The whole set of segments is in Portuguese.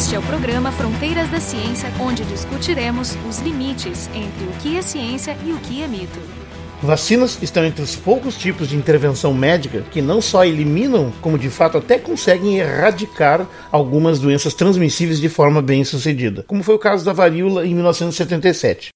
Este é o programa Fronteiras da Ciência, onde discutiremos os limites entre o que é ciência e o que é mito. Vacinas estão entre os poucos tipos de intervenção médica que não só eliminam, como de fato até conseguem erradicar algumas doenças transmissíveis de forma bem sucedida, como foi o caso da varíola em 1977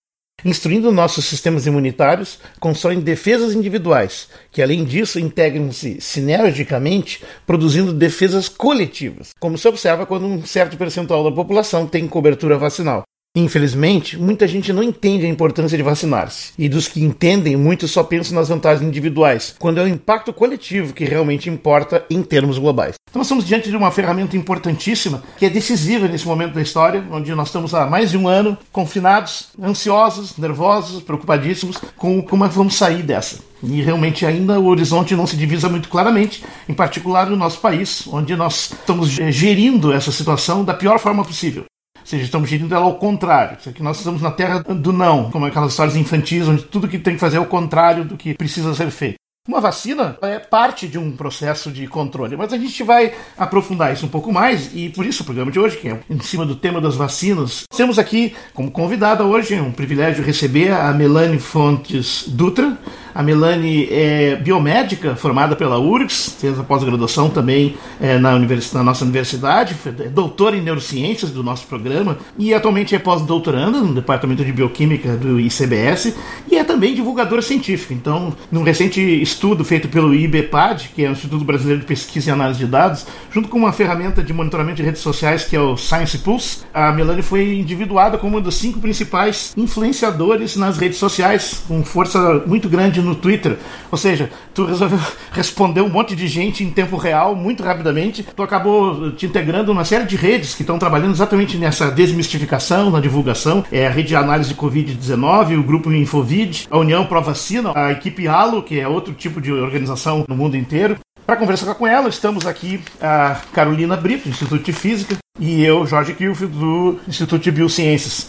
instruindo nossos sistemas imunitários, constroem defesas individuais, que além disso integram-se sinergicamente, produzindo defesas coletivas, como se observa quando um certo percentual da população tem cobertura vacinal. Infelizmente, muita gente não entende a importância de vacinar-se. E dos que entendem, muitos só pensam nas vantagens individuais, quando é o impacto coletivo que realmente importa em termos globais. Então, nós estamos diante de uma ferramenta importantíssima que é decisiva nesse momento da história, onde nós estamos há mais de um ano confinados, ansiosos, nervosos, preocupadíssimos com como é que vamos sair dessa. E realmente ainda o horizonte não se divisa muito claramente, em particular no nosso país, onde nós estamos gerindo essa situação da pior forma possível. Seja, estamos gerindo ela ao contrário. Isso aqui nós estamos na terra do não, como aquelas histórias infantis, onde tudo que tem que fazer é o contrário do que precisa ser feito. Uma vacina é parte de um processo de controle, mas a gente vai aprofundar isso um pouco mais e por isso o programa de hoje, que é em cima do tema das vacinas, temos aqui como convidada hoje, é um privilégio receber a Melanie Fontes Dutra. A Melanie é biomédica, formada pela URGS, fez a pós-graduação também é, na, na, nossa universidade, é doutora em neurociências do nosso programa e atualmente é pós-doutoranda no departamento de bioquímica do ICBS e é também divulgadora científica. Então, num recente estudo feito pelo IBPAD, que é o Instituto Brasileiro de Pesquisa e Análise de Dados, junto com uma ferramenta de monitoramento de redes sociais que é o Science Pulse, a Melanie foi individuada como um dos cinco principais influenciadores nas redes sociais, com força muito grande no Twitter. Ou seja, tu resolveu responder um monte de gente em tempo real, muito rapidamente. Tu acabou te integrando uma série de redes que estão trabalhando exatamente nessa desmistificação, na divulgação. É a rede de análise de Covid-19, o grupo Infovid, a União Pro Vacina, a equipe Halo, que é outro tipo de organização no mundo inteiro. Para conversar com ela, estamos aqui a Carolina Brito, do Instituto de Física, e eu, Jorge Kilfield, do Instituto de Biociências.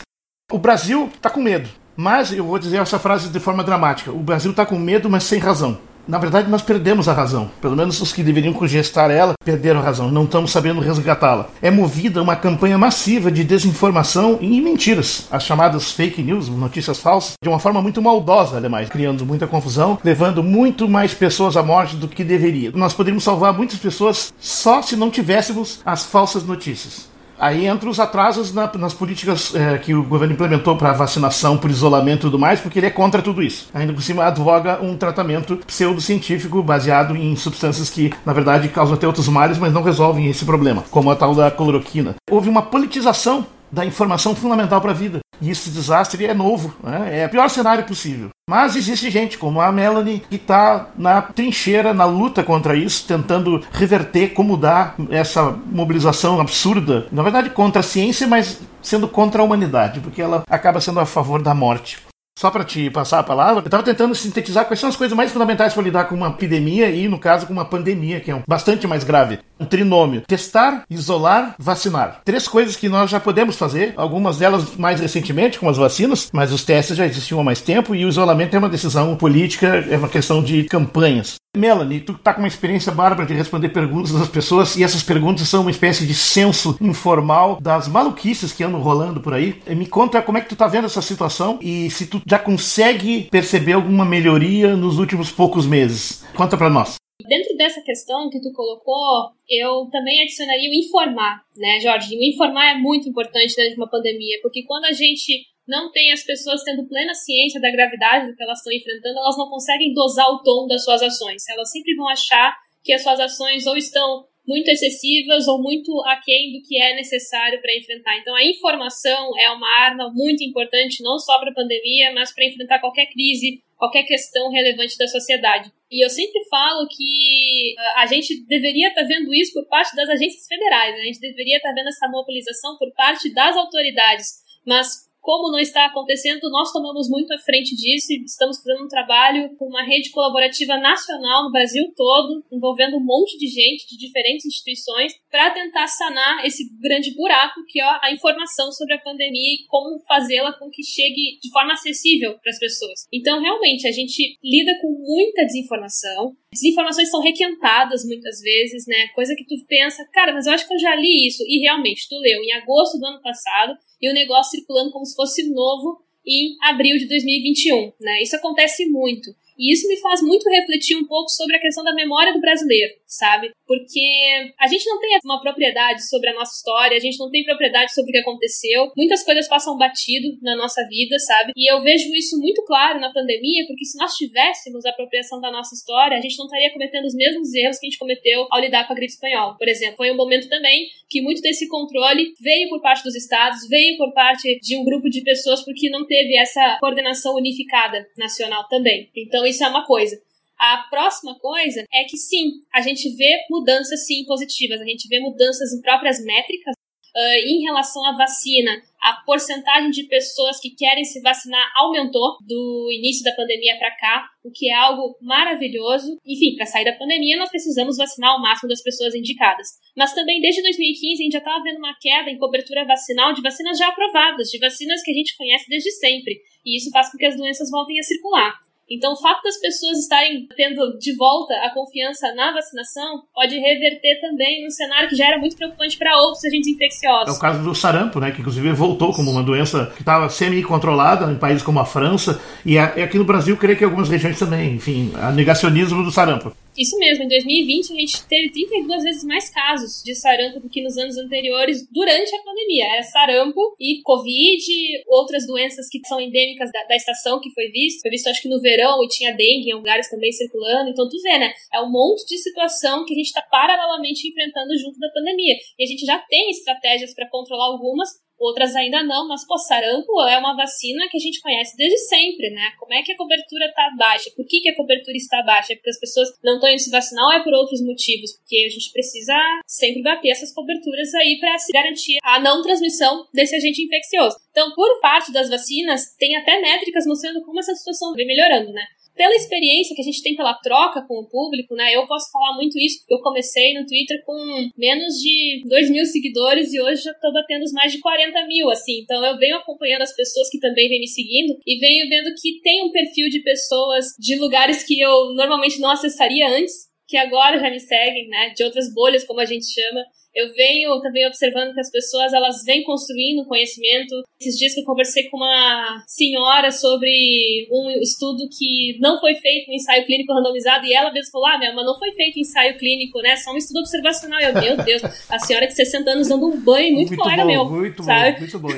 O Brasil está com medo. Mas eu vou dizer essa frase de forma dramática: o Brasil está com medo, mas sem razão. Na verdade, nós perdemos a razão. Pelo menos os que deveriam congestar ela perderam a razão. Não estamos sabendo resgatá-la. É movida uma campanha massiva de desinformação e mentiras, as chamadas fake news, notícias falsas, de uma forma muito maldosa, ademais, criando muita confusão, levando muito mais pessoas à morte do que deveria. Nós poderíamos salvar muitas pessoas só se não tivéssemos as falsas notícias. Aí entra os atrasos na, nas políticas é, que o governo implementou para vacinação, por isolamento e tudo mais, porque ele é contra tudo isso. Ainda por cima, advoga um tratamento pseudocientífico baseado em substâncias que, na verdade, causam até outros males, mas não resolvem esse problema, como a tal da cloroquina. Houve uma politização da informação fundamental para a vida. E esse desastre é novo, né? é o pior cenário possível. Mas existe gente como a Melanie que está na trincheira, na luta contra isso, tentando reverter como dar essa mobilização absurda, na verdade contra a ciência, mas sendo contra a humanidade, porque ela acaba sendo a favor da morte. Só para te passar a palavra, eu estava tentando sintetizar quais são as coisas mais fundamentais para lidar com uma epidemia e, no caso, com uma pandemia, que é bastante mais grave. Um trinômio: testar, isolar, vacinar. Três coisas que nós já podemos fazer, algumas delas mais recentemente, como as vacinas, mas os testes já existiam há mais tempo e o isolamento é uma decisão política, é uma questão de campanhas. Melanie, tu tá com uma experiência bárbara de responder perguntas das pessoas e essas perguntas são uma espécie de censo informal das maluquices que andam rolando por aí. Me conta como é que tu tá vendo essa situação e se tu já consegue perceber alguma melhoria nos últimos poucos meses. Conta para nós. Dentro dessa questão que tu colocou, eu também adicionaria o informar, né, Jorge? O informar é muito importante dentro de uma pandemia, porque quando a gente não tem as pessoas tendo plena ciência da gravidade do que elas estão enfrentando, elas não conseguem dosar o tom das suas ações. Elas sempre vão achar que as suas ações ou estão muito excessivas ou muito aquém do que é necessário para enfrentar. Então, a informação é uma arma muito importante, não só para a pandemia, mas para enfrentar qualquer crise, qualquer questão relevante da sociedade. E eu sempre falo que ah, a gente deveria estar tá vendo isso por parte das agências federais, né? a gente deveria estar tá vendo essa mobilização por parte das autoridades, mas como não está acontecendo, nós tomamos muito à frente disso e estamos fazendo um trabalho com uma rede colaborativa nacional no Brasil todo, envolvendo um monte de gente de diferentes instituições, para tentar sanar esse grande buraco que é a informação sobre a pandemia e como fazê-la com que chegue de forma acessível para as pessoas. Então, realmente, a gente lida com muita desinformação, desinformações são requentadas muitas vezes, né? Coisa que tu pensa, cara, mas eu acho que eu já li isso. E realmente, tu leu em agosto do ano passado e o negócio circulando como se fosse novo em abril de 2021, né? Isso acontece muito. E isso me faz muito refletir um pouco sobre a questão da memória do brasileiro, sabe? Porque a gente não tem uma propriedade sobre a nossa história, a gente não tem propriedade sobre o que aconteceu. Muitas coisas passam batido na nossa vida, sabe? E eu vejo isso muito claro na pandemia, porque se nós tivéssemos a apropriação da nossa história, a gente não estaria cometendo os mesmos erros que a gente cometeu ao lidar com a gripe espanhola. Por exemplo, foi um momento também que muito desse controle veio por parte dos estados, veio por parte de um grupo de pessoas porque não teve essa coordenação unificada nacional também. Então isso é uma coisa. A próxima coisa é que sim, a gente vê mudanças sim positivas, a gente vê mudanças em próprias métricas. Uh, em relação à vacina, a porcentagem de pessoas que querem se vacinar aumentou do início da pandemia para cá, o que é algo maravilhoso. Enfim, para sair da pandemia, nós precisamos vacinar o máximo das pessoas indicadas. Mas também, desde 2015, a gente já estava vendo uma queda em cobertura vacinal de vacinas já aprovadas, de vacinas que a gente conhece desde sempre. E isso faz com que as doenças voltem a circular. Então, o fato das pessoas estarem tendo de volta a confiança na vacinação pode reverter também num cenário que já era muito preocupante para outros agentes infecciosos. É o caso do sarampo, né, que inclusive voltou como uma doença que estava semi-controlada em países como a França e aqui no Brasil, creio que algumas regiões também. Enfim, a negacionismo do sarampo. Isso mesmo, em 2020 a gente teve 32 vezes mais casos de sarampo do que nos anos anteriores durante a pandemia. Era sarampo e Covid, outras doenças que são endêmicas da, da estação que foi visto. Foi visto acho que no verão e tinha dengue em lugares também circulando. Então tu vê, né? É um monte de situação que a gente está paralelamente enfrentando junto da pandemia. E a gente já tem estratégias para controlar algumas, outras ainda não, mas pô, sarampo é uma vacina que a gente conhece desde sempre, né? Como é que a cobertura está baixa? Por que, que a cobertura está baixa? É porque as pessoas não estão indo se vacinar ou é por outros motivos? Porque a gente precisa sempre bater essas coberturas aí para se garantir a não transmissão desse agente infeccioso. Então, por parte das vacinas, tem até métricas mostrando como essa situação vem melhorando, né? Pela experiência que a gente tem pela troca com o público, né? Eu posso falar muito isso, porque eu comecei no Twitter com menos de 2 mil seguidores e hoje já tô batendo os mais de 40 mil, assim. Então eu venho acompanhando as pessoas que também vêm me seguindo e venho vendo que tem um perfil de pessoas de lugares que eu normalmente não acessaria antes, que agora já me seguem, né? De outras bolhas, como a gente chama eu venho também observando que as pessoas elas vêm construindo conhecimento. Esses dias que eu conversei com uma senhora sobre um estudo que não foi feito um ensaio clínico randomizado e ela mesma falou: "Ah, mas não foi feito ensaio clínico, né? Só um estudo observacional". Eu, meu Deus, a senhora de 60 anos dando um banho muito, muito colega bom, meu, muito sabe? Bom, muito bom.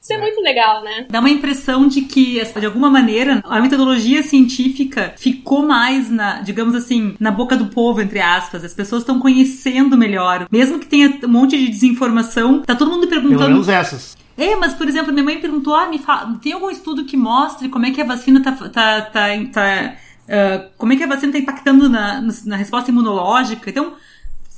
Isso é. é muito legal, né? Dá uma impressão de que de alguma maneira a metodologia científica ficou mais na, digamos assim, na boca do povo entre aspas. As pessoas estão conhecendo melhor, mesmo mesmo que tenha um monte de desinformação, tá todo mundo perguntando. Pelo menos essas. É, mas por exemplo, minha mãe perguntou: ah, me fala, tem algum estudo que mostre como é que a vacina tá. tá, tá, tá uh, como é que a vacina tá impactando na, na resposta imunológica? Então,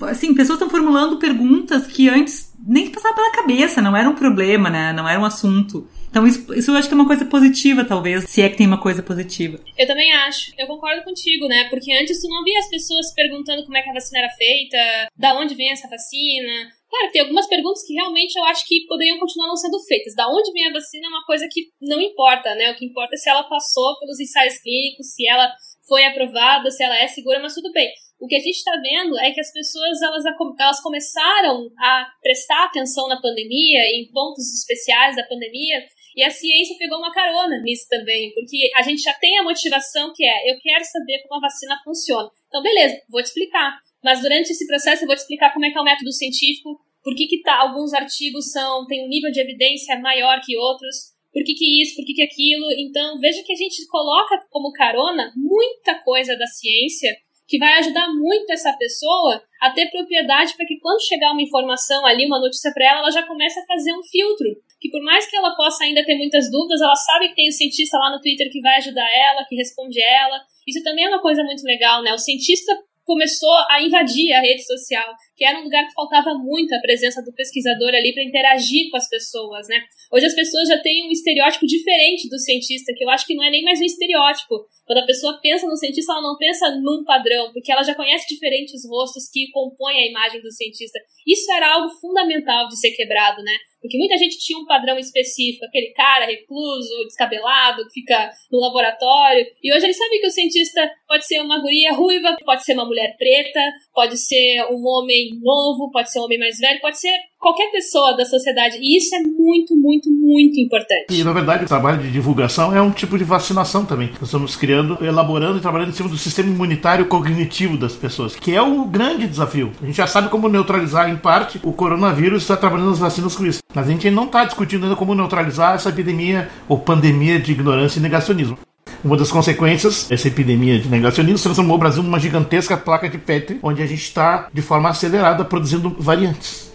assim, pessoas estão formulando perguntas que antes nem passavam pela cabeça, não era um problema, né? Não era um assunto. Então, isso, isso eu acho que é uma coisa positiva, talvez, se é que tem uma coisa positiva. Eu também acho. Eu concordo contigo, né? Porque antes tu não via as pessoas perguntando como é que a vacina era feita, da onde vem essa vacina. Claro, tem algumas perguntas que realmente eu acho que poderiam continuar não sendo feitas. Da onde vem a vacina é uma coisa que não importa, né? O que importa é se ela passou pelos ensaios clínicos, se ela foi aprovada, se ela é segura, mas tudo bem. O que a gente está vendo é que as pessoas elas, elas começaram a prestar atenção na pandemia, em pontos especiais da pandemia, e a ciência pegou uma carona nisso também, porque a gente já tem a motivação que é: eu quero saber como a vacina funciona. Então, beleza, vou te explicar. Mas durante esse processo eu vou te explicar como é que é o método científico, por que, que tá, alguns artigos são têm um nível de evidência maior que outros, por que, que isso, por que, que aquilo. Então, veja que a gente coloca como carona muita coisa da ciência que vai ajudar muito essa pessoa a ter propriedade para que quando chegar uma informação ali, uma notícia para ela, ela já comece a fazer um filtro. Que por mais que ela possa ainda ter muitas dúvidas, ela sabe que tem o um cientista lá no Twitter que vai ajudar ela, que responde ela. Isso também é uma coisa muito legal, né? O cientista começou a invadir a rede social, que era um lugar que faltava muito a presença do pesquisador ali para interagir com as pessoas, né? Hoje as pessoas já têm um estereótipo diferente do cientista, que eu acho que não é nem mais um estereótipo. Quando a pessoa pensa no cientista, ela não pensa num padrão, porque ela já conhece diferentes rostos que compõem a imagem do cientista. Isso era algo fundamental de ser quebrado, né? Porque muita gente tinha um padrão específico, aquele cara recluso, descabelado, que fica no laboratório. E hoje eles sabem que o cientista pode ser uma guria ruiva, pode ser uma mulher preta, pode ser um homem novo, pode ser um homem mais velho, pode ser qualquer pessoa da sociedade. E isso é muito, muito, muito importante. E, na verdade, o trabalho de divulgação é um tipo de vacinação também. Nós estamos criando, elaborando e trabalhando em cima do sistema imunitário cognitivo das pessoas, que é o grande desafio. A gente já sabe como neutralizar, em parte, o coronavírus está trabalhando as vacinas com isso. Mas a gente não está discutindo ainda como neutralizar essa epidemia ou pandemia de ignorância e negacionismo. Uma das consequências dessa epidemia de negacionismo transformou o Brasil numa gigantesca placa de Petri, onde a gente está, de forma acelerada, produzindo variantes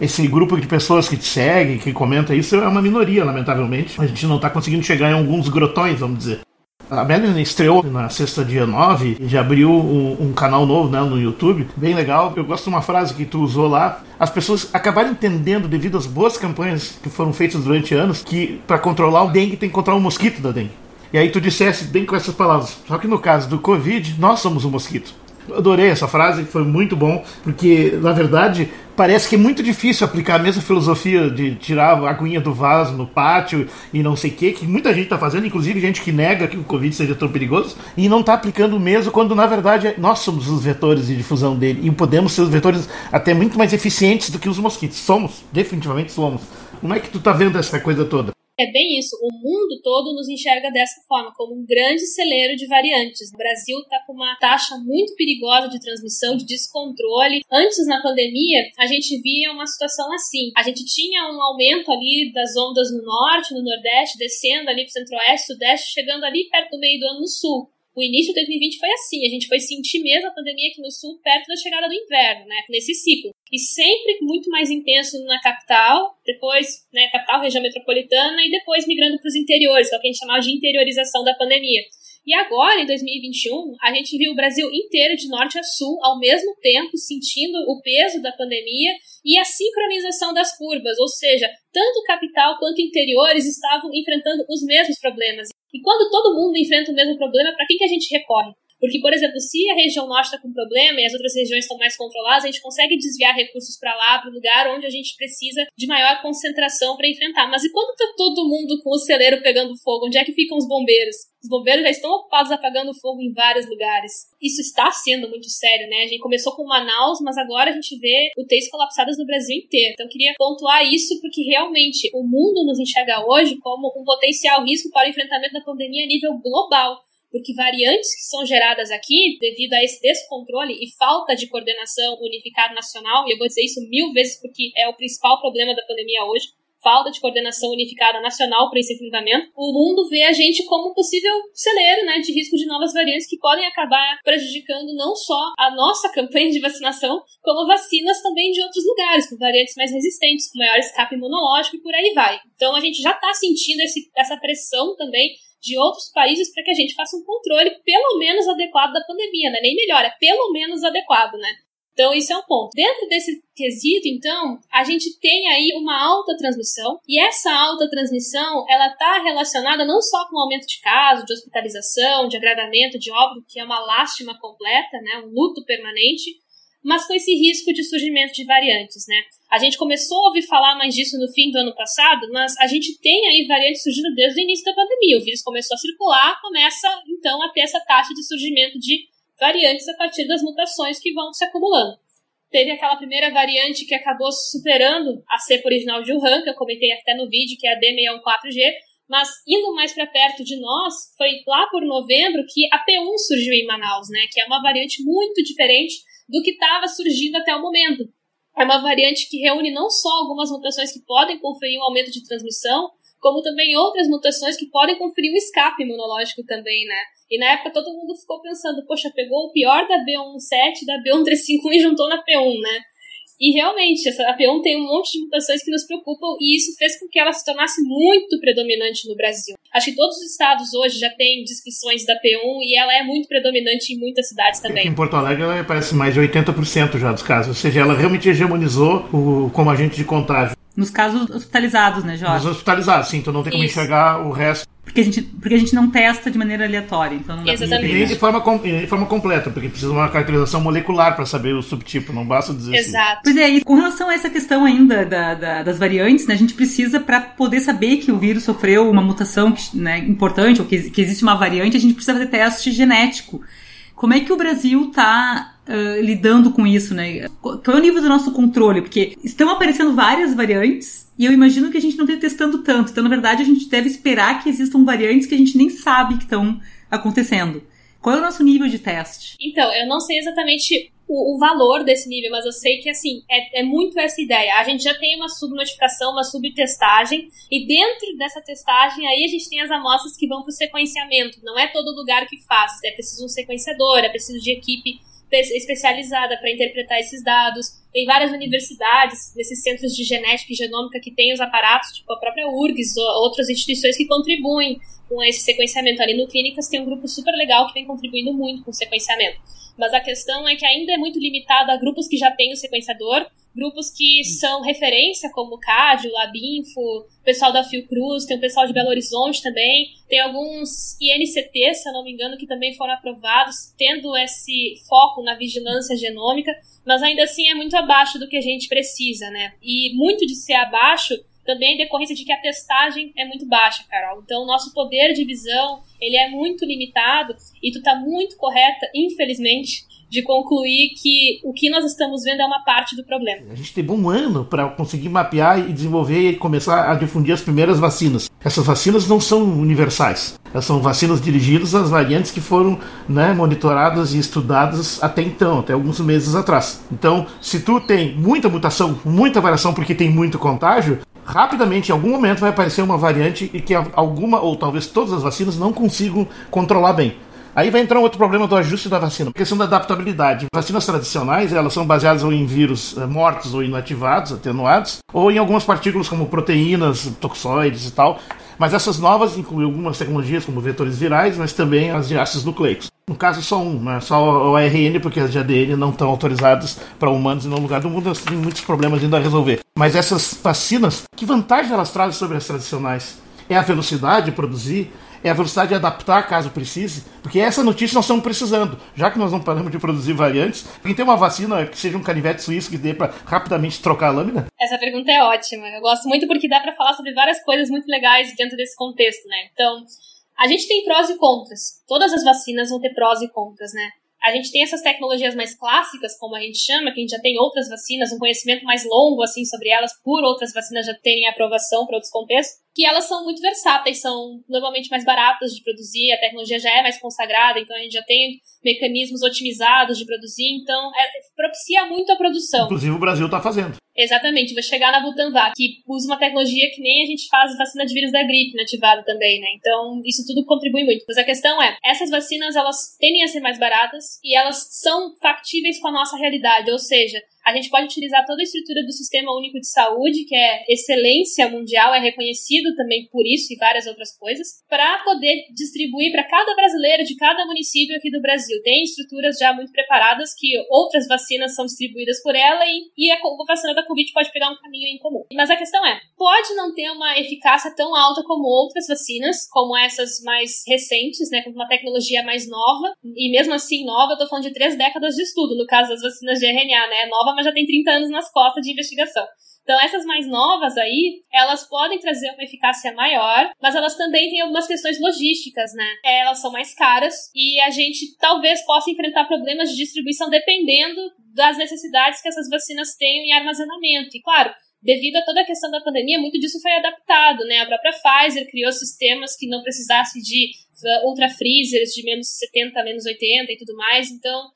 esse grupo de pessoas que te segue, que comenta isso, é uma minoria, lamentavelmente. A gente não está conseguindo chegar em alguns grotões, vamos dizer. A Melanie estreou na sexta dia 9 e já abriu um, um, canal novo né, no YouTube, bem legal. Eu gosto de uma frase que tu usou lá. As pessoas acabaram entendendo, devido às boas campanhas que foram feitas durante anos, que para controlar o dengue tem que controlar o mosquito da dengue. E aí tu dissesse bem com essas palavras. Só que no caso do Covid, nós somos o mosquito. Adorei essa frase, foi muito bom, porque na verdade parece que é muito difícil aplicar a mesma filosofia de tirar a aguinha do vaso no pátio e não sei o que, que muita gente está fazendo, inclusive gente que nega que o Covid seja tão perigoso, e não está aplicando o mesmo quando na verdade nós somos os vetores de difusão dele e podemos ser os vetores até muito mais eficientes do que os mosquitos. Somos, definitivamente somos. Como é que tu está vendo essa coisa toda? É bem isso. O mundo todo nos enxerga dessa forma, como um grande celeiro de variantes. O Brasil está com uma taxa muito perigosa de transmissão, de descontrole. Antes, na pandemia, a gente via uma situação assim. A gente tinha um aumento ali das ondas no norte, no nordeste, descendo ali para o centro-oeste, sudeste, chegando ali perto do meio do ano no sul o início de 2020 foi assim, a gente foi sentir mesmo a pandemia aqui no sul perto da chegada do inverno, né, nesse ciclo. E sempre muito mais intenso na capital, depois, né, capital, região metropolitana e depois migrando para os interiores, que é o que a gente chamava de interiorização da pandemia. E agora, em 2021, a gente viu o Brasil inteiro, de norte a sul, ao mesmo tempo, sentindo o peso da pandemia e a sincronização das curvas, ou seja, tanto capital quanto interiores estavam enfrentando os mesmos problemas. E quando todo mundo enfrenta o mesmo problema, para quem que a gente recorre? Porque, por exemplo, se a região norte está com problema e as outras regiões estão mais controladas, a gente consegue desviar recursos para lá, para o lugar onde a gente precisa de maior concentração para enfrentar. Mas e quando está todo mundo com o celeiro pegando fogo? Onde é que ficam os bombeiros? Os bombeiros já estão ocupados apagando fogo em vários lugares. Isso está sendo muito sério, né? A gente começou com Manaus, mas agora a gente vê UTIs colapsadas no Brasil inteiro. Então eu queria pontuar isso porque realmente o mundo nos enxerga hoje como um potencial risco para o enfrentamento da pandemia a nível global porque variantes que são geradas aqui, devido a esse descontrole e falta de coordenação unificada nacional, e eu vou dizer isso mil vezes porque é o principal problema da pandemia hoje, falta de coordenação unificada nacional para esse enfrentamento, o mundo vê a gente como possível celeiro né, de risco de novas variantes que podem acabar prejudicando não só a nossa campanha de vacinação, como vacinas também de outros lugares, com variantes mais resistentes, com maior escape imunológico e por aí vai. Então a gente já está sentindo esse, essa pressão também de outros países para que a gente faça um controle pelo menos adequado da pandemia, né? Nem melhor, é pelo menos adequado, né? Então, isso é um ponto. Dentro desse quesito, então, a gente tem aí uma alta transmissão, e essa alta transmissão, ela está relacionada não só com o aumento de casos, de hospitalização, de agravamento, de óbito, que é uma lástima completa, né, um luto permanente, mas com esse risco de surgimento de variantes, né? A gente começou a ouvir falar mais disso no fim do ano passado, mas a gente tem aí variantes surgindo desde o início da pandemia. O vírus começou a circular, começa então a ter essa taxa de surgimento de variantes a partir das mutações que vão se acumulando. Teve aquela primeira variante que acabou superando a cepa original de Wuhan, que eu comentei até no vídeo, que é a D614G, mas indo mais para perto de nós, foi lá por novembro que a P1 surgiu em Manaus, né, que é uma variante muito diferente do que estava surgindo até o momento. É uma variante que reúne não só algumas mutações que podem conferir um aumento de transmissão, como também outras mutações que podem conferir um escape imunológico também, né? E na época todo mundo ficou pensando, poxa, pegou o pior da B17 da B1351 e juntou na P1, né? E realmente, essa, a P1 tem um monte de mutações que nos preocupam e isso fez com que ela se tornasse muito predominante no Brasil. Acho que todos os estados hoje já têm descrições da P1 e ela é muito predominante em muitas cidades também. Aqui em Porto Alegre ela parece mais de 80% já dos casos, ou seja, ela realmente hegemonizou o, como agente de contágio. Nos casos hospitalizados, né, Jorge? Nos hospitalizados, sim, então não tem como Isso. enxergar o resto. Porque a, gente, porque a gente não testa de maneira aleatória, então não dá pra Exatamente. E nem de forma, com- de forma completa, porque precisa de uma caracterização molecular para saber o subtipo, não basta dizer assim. Exato. Pois é, e com relação a essa questão ainda da- da- das variantes, né, a gente precisa, para poder saber que o vírus sofreu uma mutação que, né, importante, ou que, que existe uma variante, a gente precisa fazer teste genético. Como é que o Brasil está lidando com isso, né? Qual é o nível do nosso controle? Porque estão aparecendo várias variantes e eu imagino que a gente não esteja testando tanto. Então, na verdade, a gente deve esperar que existam variantes que a gente nem sabe que estão acontecendo. Qual é o nosso nível de teste? Então, eu não sei exatamente o, o valor desse nível, mas eu sei que, assim, é, é muito essa ideia. A gente já tem uma subnotificação, uma subtestagem, e dentro dessa testagem, aí a gente tem as amostras que vão para o sequenciamento. Não é todo lugar que faz. É preciso um sequenciador, é preciso de equipe pe- especializada para interpretar esses dados. Tem várias universidades, nesses centros de genética e genômica que têm os aparatos, tipo a própria URGS, ou outras instituições que contribuem com esse sequenciamento. Ali no Clínicas tem um grupo super legal que vem contribuindo muito com o sequenciamento. Mas a questão é que ainda é muito limitado a grupos que já têm o sequenciador, grupos que são referência, como o CAD, o Labinfo, o pessoal da Fiocruz, tem o pessoal de Belo Horizonte também, tem alguns INCT, se eu não me engano, que também foram aprovados, tendo esse foco na vigilância genômica, mas ainda assim é muito abaixo do que a gente precisa, né? E muito de ser abaixo também é decorrência de que a testagem é muito baixa, Carol. Então, nosso poder de visão, ele é muito limitado e tu tá muito correta, infelizmente, de concluir que o que nós estamos vendo é uma parte do problema. A gente teve um ano para conseguir mapear e desenvolver e começar a difundir as primeiras vacinas. Essas vacinas não são universais. Elas são vacinas dirigidas às variantes que foram né, monitoradas e estudadas até então, até alguns meses atrás. Então, se tu tem muita mutação, muita variação porque tem muito contágio, rapidamente, em algum momento, vai aparecer uma variante e que alguma ou talvez todas as vacinas não consigam controlar bem. Aí vai entrar um outro problema do ajuste da vacina, a questão da adaptabilidade. Vacinas tradicionais, elas são baseadas ou em vírus eh, mortos ou inativados, atenuados, ou em algumas partículas como proteínas, toxoides e tal. Mas essas novas incluem algumas tecnologias como vetores virais, mas também as de ácidos nucleicos. No caso, só um, né? só o ARN, porque as de ADN não estão autorizadas para humanos em nenhum lugar do mundo, elas têm muitos problemas ainda a resolver. Mas essas vacinas, que vantagem elas trazem sobre as tradicionais? É a velocidade de produzir, é a velocidade de adaptar caso precise, porque essa notícia nós estamos precisando. Já que nós não paramos de produzir variantes, quem tem uma vacina que seja um canivete suíço que dê para rapidamente trocar a lâmina? Essa pergunta é ótima. Eu gosto muito porque dá para falar sobre várias coisas muito legais dentro desse contexto, né? Então, a gente tem prós e contras. Todas as vacinas vão ter prós e contras, né? A gente tem essas tecnologias mais clássicas, como a gente chama, que a gente já tem outras vacinas, um conhecimento mais longo assim sobre elas, por outras vacinas já terem aprovação para outros contextos, que elas são muito versáteis, são normalmente mais baratas de produzir, a tecnologia já é mais consagrada, então a gente já tem mecanismos otimizados de produzir, então é, propicia muito a produção. Inclusive o Brasil está fazendo. Exatamente, vai chegar na Butanvac, que usa uma tecnologia que nem a gente faz vacina de vírus da gripe nativada também, né? Então, isso tudo contribui muito. Mas a questão é, essas vacinas, elas tendem a ser mais baratas e elas são factíveis com a nossa realidade, ou seja, a gente pode utilizar toda a estrutura do Sistema Único de Saúde, que é excelência mundial, é reconhecido também por isso e várias outras coisas, para poder distribuir para cada brasileiro de cada município aqui do Brasil. Tem estruturas já muito preparadas que outras vacinas são distribuídas por ela e, e a vacina da Covid pode pegar um caminho em comum. Mas a questão é, pode não ter uma eficácia tão alta como outras vacinas, como essas mais recentes, né, com uma tecnologia mais nova, e mesmo assim nova, eu tô falando de três décadas de estudo, no caso das vacinas de RNA, né, nova, já tem 30 anos nas costas de investigação. Então, essas mais novas aí, elas podem trazer uma eficácia maior, mas elas também têm algumas questões logísticas, né? Elas são mais caras e a gente talvez possa enfrentar problemas de distribuição dependendo das necessidades que essas vacinas tenham em armazenamento. E, claro, devido a toda a questão da pandemia, muito disso foi adaptado, né? A própria Pfizer criou sistemas que não precisassem de ultra freezers de menos 70, menos 80 e tudo mais, então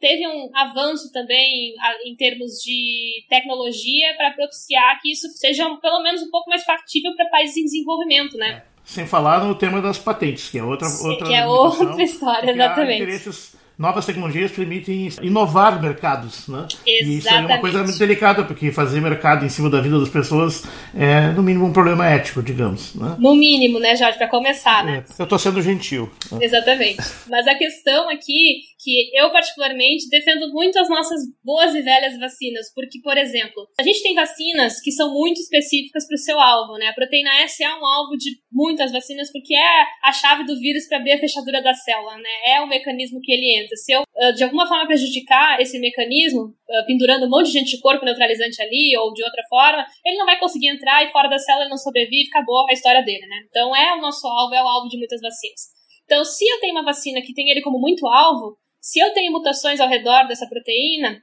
teve um avanço também em, termos de tecnologia para propiciar que isso seja pelo menos um pouco mais factível para países em desenvolvimento, né? Sem falar no tema das patentes, que é outra Sim, outra que é outra história, exatamente. Novas tecnologias permitem inovar mercados, né? Exatamente. E isso é uma coisa muito delicada, porque fazer mercado em cima da vida das pessoas é, no mínimo, um problema ético, digamos. Né? No mínimo, né, Jorge, para começar, né? É, eu estou sendo gentil. Né? Exatamente. Mas a questão aqui, que eu particularmente defendo muito as nossas boas e velhas vacinas, porque, por exemplo, a gente tem vacinas que são muito específicas para o seu alvo, né? A proteína S é um alvo de muitas vacinas porque é a chave do vírus para abrir a fechadura da célula, né? É o mecanismo que ele entra. Se eu, ah, de alguma forma, prejudicar esse mecanismo, ah, pendurando um monte de anticorpo neutralizante ali ou de outra forma, ele não vai conseguir entrar e fora da célula ele não sobrevive, acabou a história dele, né? Então é o nosso alvo, é o alvo de muitas vacinas. Então, se eu tenho uma vacina que tem ele como muito alvo, se eu tenho mutações ao redor dessa proteína,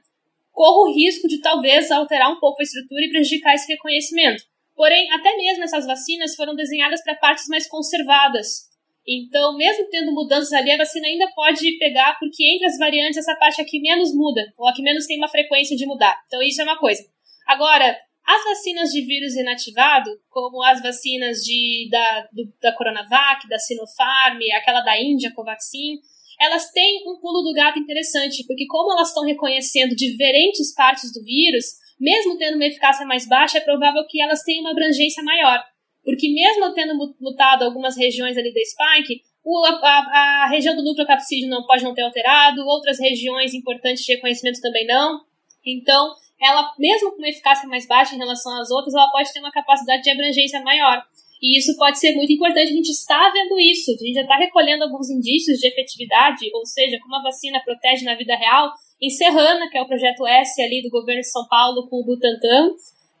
corro o risco de talvez alterar um pouco a estrutura e prejudicar esse reconhecimento. Porém, até mesmo essas vacinas foram desenhadas para partes mais conservadas. Então, mesmo tendo mudanças ali, a vacina ainda pode pegar, porque entre as variantes, essa parte aqui menos muda, ou a que menos tem uma frequência de mudar. Então, isso é uma coisa. Agora, as vacinas de vírus inativado, como as vacinas de, da, do, da Coronavac, da Sinopharm, aquela da Índia, Covaxin, elas têm um pulo do gato interessante, porque como elas estão reconhecendo diferentes partes do vírus, mesmo tendo uma eficácia mais baixa, é provável que elas tenham uma abrangência maior. Porque mesmo tendo mutado algumas regiões ali da spike, a, a, região do núcleo capsídeo não pode não ter alterado, outras regiões importantes de reconhecimento também não. Então, ela, mesmo com uma eficácia mais baixa em relação às outras, ela pode ter uma capacidade de abrangência maior. E isso pode ser muito importante, a gente está vendo isso, a gente já está recolhendo alguns indícios de efetividade, ou seja, como a vacina protege na vida real, em Serrana, que é o projeto S ali do governo de São Paulo com o Butantan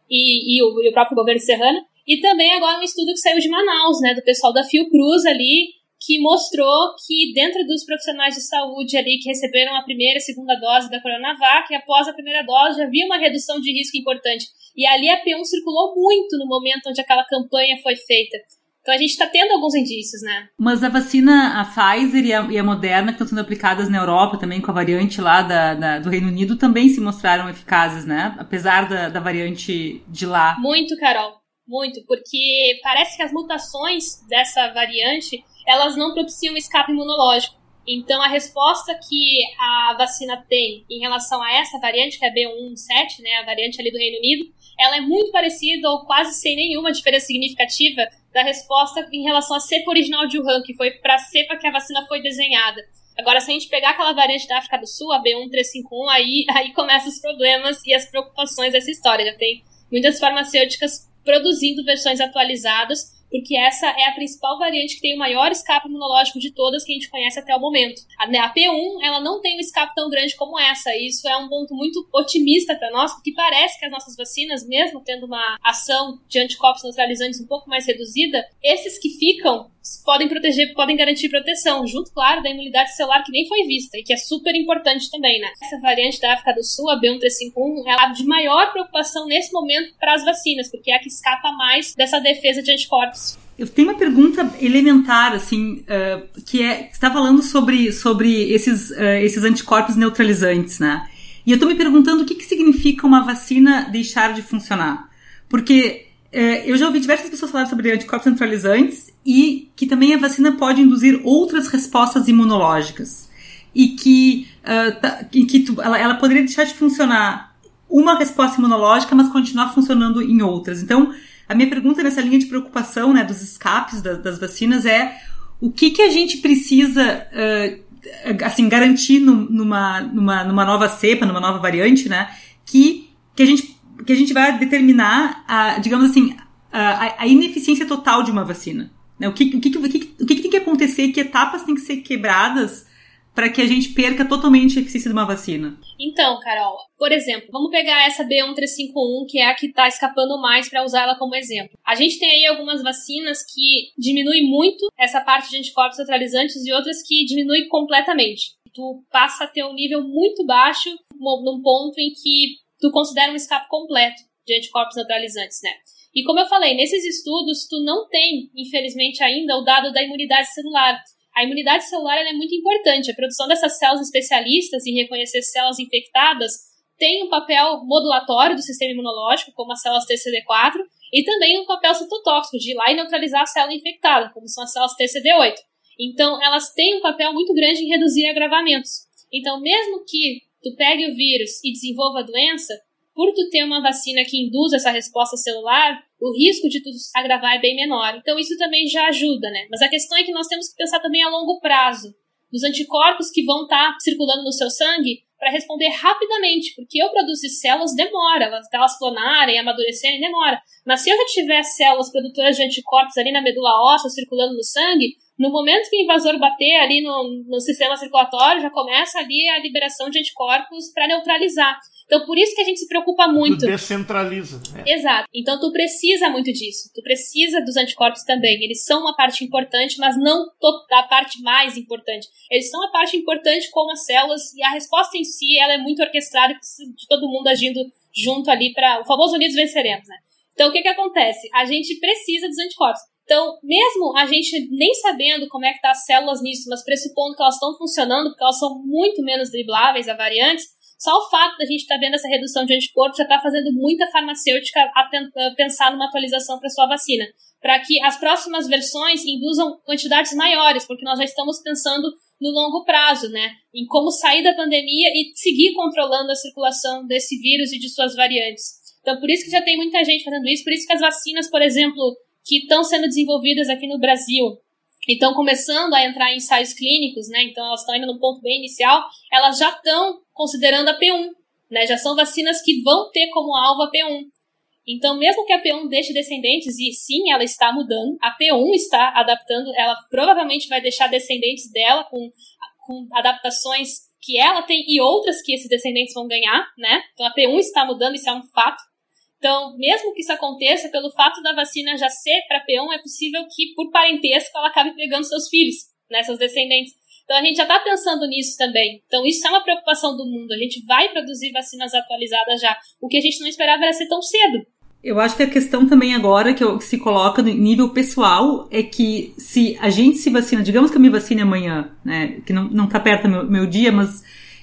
e, e, o, e o próprio governo de Serrana, e também agora um estudo que saiu de Manaus, né, do pessoal da Fiocruz ali, que mostrou que dentro dos profissionais de saúde ali que receberam a primeira e segunda dose da Coronavac, após a primeira dose já havia uma redução de risco importante. E ali a P1 circulou muito no momento onde aquela campanha foi feita. Então a gente está tendo alguns indícios, né? Mas a vacina, a Pfizer e a, e a Moderna, que estão sendo aplicadas na Europa também, com a variante lá da, da, do Reino Unido, também se mostraram eficazes, né? Apesar da, da variante de lá. Muito, Carol. Muito. Porque parece que as mutações dessa variante, elas não propiciam escape imunológico. Então, a resposta que a vacina tem em relação a essa variante, que é a B117, né, a variante ali do Reino Unido, ela é muito parecida ou quase sem nenhuma diferença significativa da resposta em relação à cepa original de Wuhan, que foi para a cepa que a vacina foi desenhada. Agora, se a gente pegar aquela variante da África do Sul, a B1351, aí, aí começam os problemas e as preocupações dessa história. Já tem muitas farmacêuticas produzindo versões atualizadas porque essa é a principal variante que tem o maior escape imunológico de todas que a gente conhece até o momento. A, né, a P1, ela não tem um escape tão grande como essa, e isso é um ponto muito otimista para nós, porque parece que as nossas vacinas, mesmo tendo uma ação de anticorpos neutralizantes um pouco mais reduzida, esses que ficam podem proteger, podem garantir proteção, junto, claro, da imunidade celular que nem foi vista e que é super importante também, né? Essa variante da África do Sul, a B1351, é a de maior preocupação nesse momento para as vacinas, porque é a que escapa mais dessa defesa de anticorpos. Eu tenho uma pergunta elementar, assim, uh, que é, está falando sobre, sobre esses, uh, esses anticorpos neutralizantes, né? E eu estou me perguntando o que, que significa uma vacina deixar de funcionar. Porque é, eu já ouvi diversas pessoas falar sobre anticorpos neutralizantes e que também a vacina pode induzir outras respostas imunológicas. E que, uh, tá, que tu, ela, ela, poderia deixar de funcionar uma resposta imunológica, mas continuar funcionando em outras. Então, a minha pergunta nessa linha de preocupação né, dos escapes das, das vacinas é o que, que a gente precisa uh, assim, garantir numa, numa, numa nova cepa, numa nova variante, né? Que, que a gente que a gente vai determinar, a, digamos assim, a, a ineficiência total de uma vacina. Né? O, que, o, que, o, que, o que tem que acontecer, que etapas têm que ser quebradas para que a gente perca totalmente a eficiência de uma vacina? Então, Carol, por exemplo, vamos pegar essa B1351, que é a que está escapando mais para usar ela como exemplo. A gente tem aí algumas vacinas que diminuem muito essa parte de anticorpos neutralizantes e outras que diminuem completamente. Tu passa a ter um nível muito baixo num ponto em que tu considera um escape completo de anticorpos neutralizantes, né? E como eu falei, nesses estudos, tu não tem, infelizmente ainda, o dado da imunidade celular. A imunidade celular é muito importante. A produção dessas células especialistas em reconhecer células infectadas tem um papel modulatório do sistema imunológico, como as células TCD4, e também um papel citotóxico, de ir lá e neutralizar a célula infectada, como são as células TCD8. Então, elas têm um papel muito grande em reduzir agravamentos. Então, mesmo que tu pegue o vírus e desenvolva a doença, por tu ter uma vacina que induz essa resposta celular, o risco de tu agravar é bem menor. Então isso também já ajuda, né? Mas a questão é que nós temos que pensar também a longo prazo, dos anticorpos que vão estar tá circulando no seu sangue para responder rapidamente, porque eu produzir células demora, elas, elas clonarem, amadurecerem, demora. Mas se eu já tiver células produtoras de anticorpos ali na medula óssea circulando no sangue, no momento que o invasor bater ali no, no sistema circulatório, já começa ali a liberação de anticorpos para neutralizar. Então, por isso que a gente se preocupa muito. Tu descentraliza. Né? Exato. Então, tu precisa muito disso. Tu precisa dos anticorpos também. Eles são uma parte importante, mas não a parte mais importante. Eles são a parte importante como as células e a resposta em si, ela é muito orquestrada de todo mundo agindo junto ali para o famoso unidos venceremos, né? Então, o que que acontece? A gente precisa dos anticorpos. Então, mesmo a gente nem sabendo como é que tá as células nisso, mas pressupondo que elas estão funcionando, porque elas são muito menos dribláveis a variantes, só o fato da gente estar tá vendo essa redução de anticorpos já está fazendo muita farmacêutica a, a pensar numa atualização para sua vacina, para que as próximas versões induzam quantidades maiores, porque nós já estamos pensando no longo prazo, né, em como sair da pandemia e seguir controlando a circulação desse vírus e de suas variantes. Então, por isso que já tem muita gente fazendo isso, por isso que as vacinas, por exemplo, que estão sendo desenvolvidas aqui no Brasil, estão começando a entrar em ensaios clínicos, né? Então elas estão indo no ponto bem inicial, elas já estão considerando a P1, né? Já são vacinas que vão ter como alvo a P1. Então, mesmo que a P1 deixe descendentes, e sim, ela está mudando, a P1 está adaptando, ela provavelmente vai deixar descendentes dela com, com adaptações que ela tem e outras que esses descendentes vão ganhar, né? Então, a P1 está mudando, isso é um fato. Então, mesmo que isso aconteça, pelo fato da vacina já ser para P1, é possível que, por parentesco, ela acabe pegando seus filhos, né, seus descendentes. Então, a gente já está pensando nisso também. Então, isso é uma preocupação do mundo. A gente vai produzir vacinas atualizadas já. O que a gente não esperava era ser tão cedo. Eu acho que a questão também agora que, se coloca no nível pessoal é que se a gente se vacina, digamos que eu me vacine amanhã, né, que não, não tá perto do meu, meu dia, mas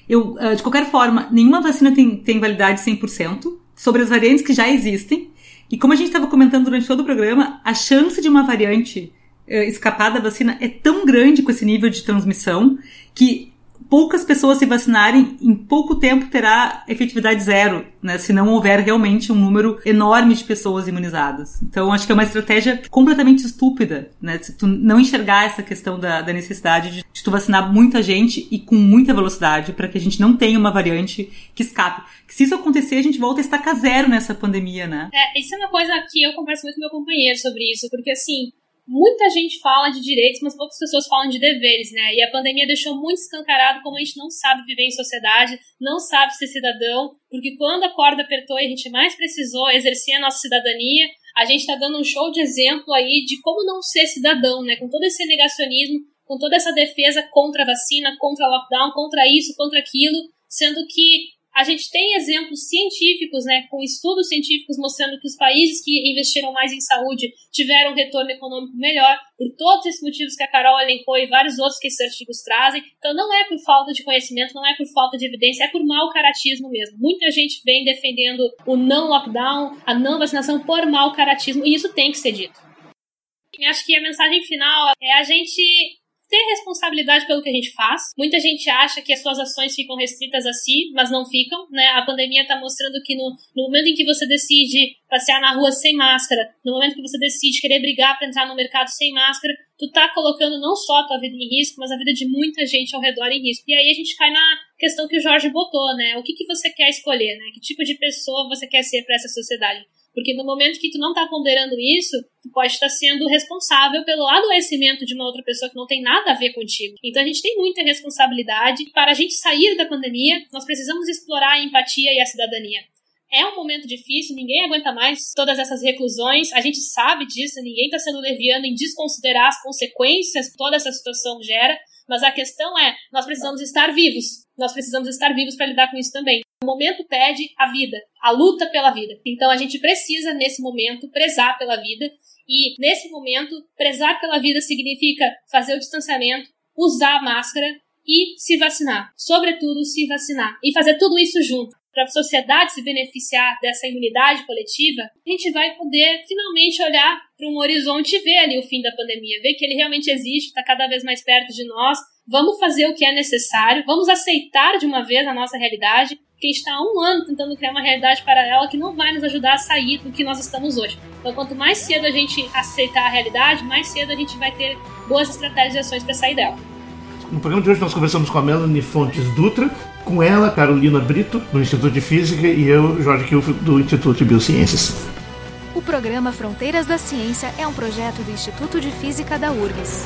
eu, ah, de qualquer forma, nenhuma vacina tem, tem validade 100% sobre as variantes que já existem. E como a gente estava comentando durante todo o programa, a chance de uma variante uh, escapar da vacina é tão grande com esse nível de transmissão que poucas pessoas se vacinarem, em pouco tempo terá efetividade zero, né? Se não houver realmente um número enorme de pessoas imunizadas. Então, acho que é uma estratégia completamente estúpida, né? Se tu não enxergar essa questão da, da necessidade de, de, tu vacinar muita gente e com muita velocidade para que a gente não tenha uma variante que escape. Se isso acontecer, a gente volta a estacar zero nessa pandemia, né? É, isso é uma coisa que eu converso muito com meu companheiro sobre isso, porque assim, muita gente fala de direitos, mas poucas pessoas falam de deveres, né? E a pandemia deixou muito escancarado como a gente não sabe viver em sociedade, não sabe ser cidadão, porque quando a corda apertou e a gente mais precisou exercer a nossa cidadania, a gente está dando um show de exemplo aí de como não ser cidadão, né? Com todo esse negacionismo, com toda essa defesa contra a vacina, contra o lockdown, contra isso, contra aquilo, sendo que a gente tem exemplos científicos, né, com estudos científicos mostrando que os países que investiram mais em saúde tiveram um retorno econômico melhor, por todos esses motivos que a Carol elencou e vários outros que esses artigos trazem. Então não é por falta de conhecimento, não é por falta de evidência, é por mau caratismo mesmo. Muita gente vem defendendo o não lockdown, a não vacinação por mau caratismo, e isso tem que ser dito. Acho que a mensagem final é a gente ter responsabilidade pelo que a gente faz. Muita gente acha que as suas ações ficam restritas a si, mas não ficam, né? A pandemia está mostrando que no, no momento em que você decide passear na rua sem máscara, no momento que você decide querer brigar para entrar no mercado sem máscara, tu tá colocando não só a tua vida em risco, mas a vida de muita gente ao redor em risco. E aí a gente cai na questão que o Jorge botou, né? O que, que você quer escolher, né? Que tipo de pessoa você quer ser para essa sociedade? Porque no momento que tu não está ponderando isso, tu pode estar sendo responsável pelo adoecimento de uma outra pessoa que não tem nada a ver contigo. Então a gente tem muita responsabilidade. Para a gente sair da pandemia, nós precisamos explorar a empatia e a cidadania. É um momento difícil, ninguém aguenta mais todas essas reclusões, a gente sabe disso, ninguém está sendo leviano em desconsiderar as consequências que toda essa situação gera, mas a questão é, nós precisamos estar vivos. Nós precisamos estar vivos para lidar com isso também. O momento pede a vida, a luta pela vida. Então a gente precisa, nesse momento, prezar pela vida. E, nesse momento, prezar pela vida significa fazer o distanciamento, usar a máscara e se vacinar. Sobretudo, se vacinar. E fazer tudo isso junto para a sociedade se beneficiar dessa imunidade coletiva, a gente vai poder finalmente olhar para um horizonte e ver ali o fim da pandemia, ver que ele realmente existe, está cada vez mais perto de nós, Vamos fazer o que é necessário, vamos aceitar de uma vez a nossa realidade, que está há um ano tentando criar uma realidade paralela que não vai nos ajudar a sair do que nós estamos hoje. Então, quanto mais cedo a gente aceitar a realidade, mais cedo a gente vai ter boas estratégias e ações para sair dela. No programa de hoje nós conversamos com a Melanie Fontes Dutra, com ela, Carolina Brito, do Instituto de Física, e eu, Jorge Kilf, do Instituto de Biociências. O programa Fronteiras da Ciência é um projeto do Instituto de Física da URGS.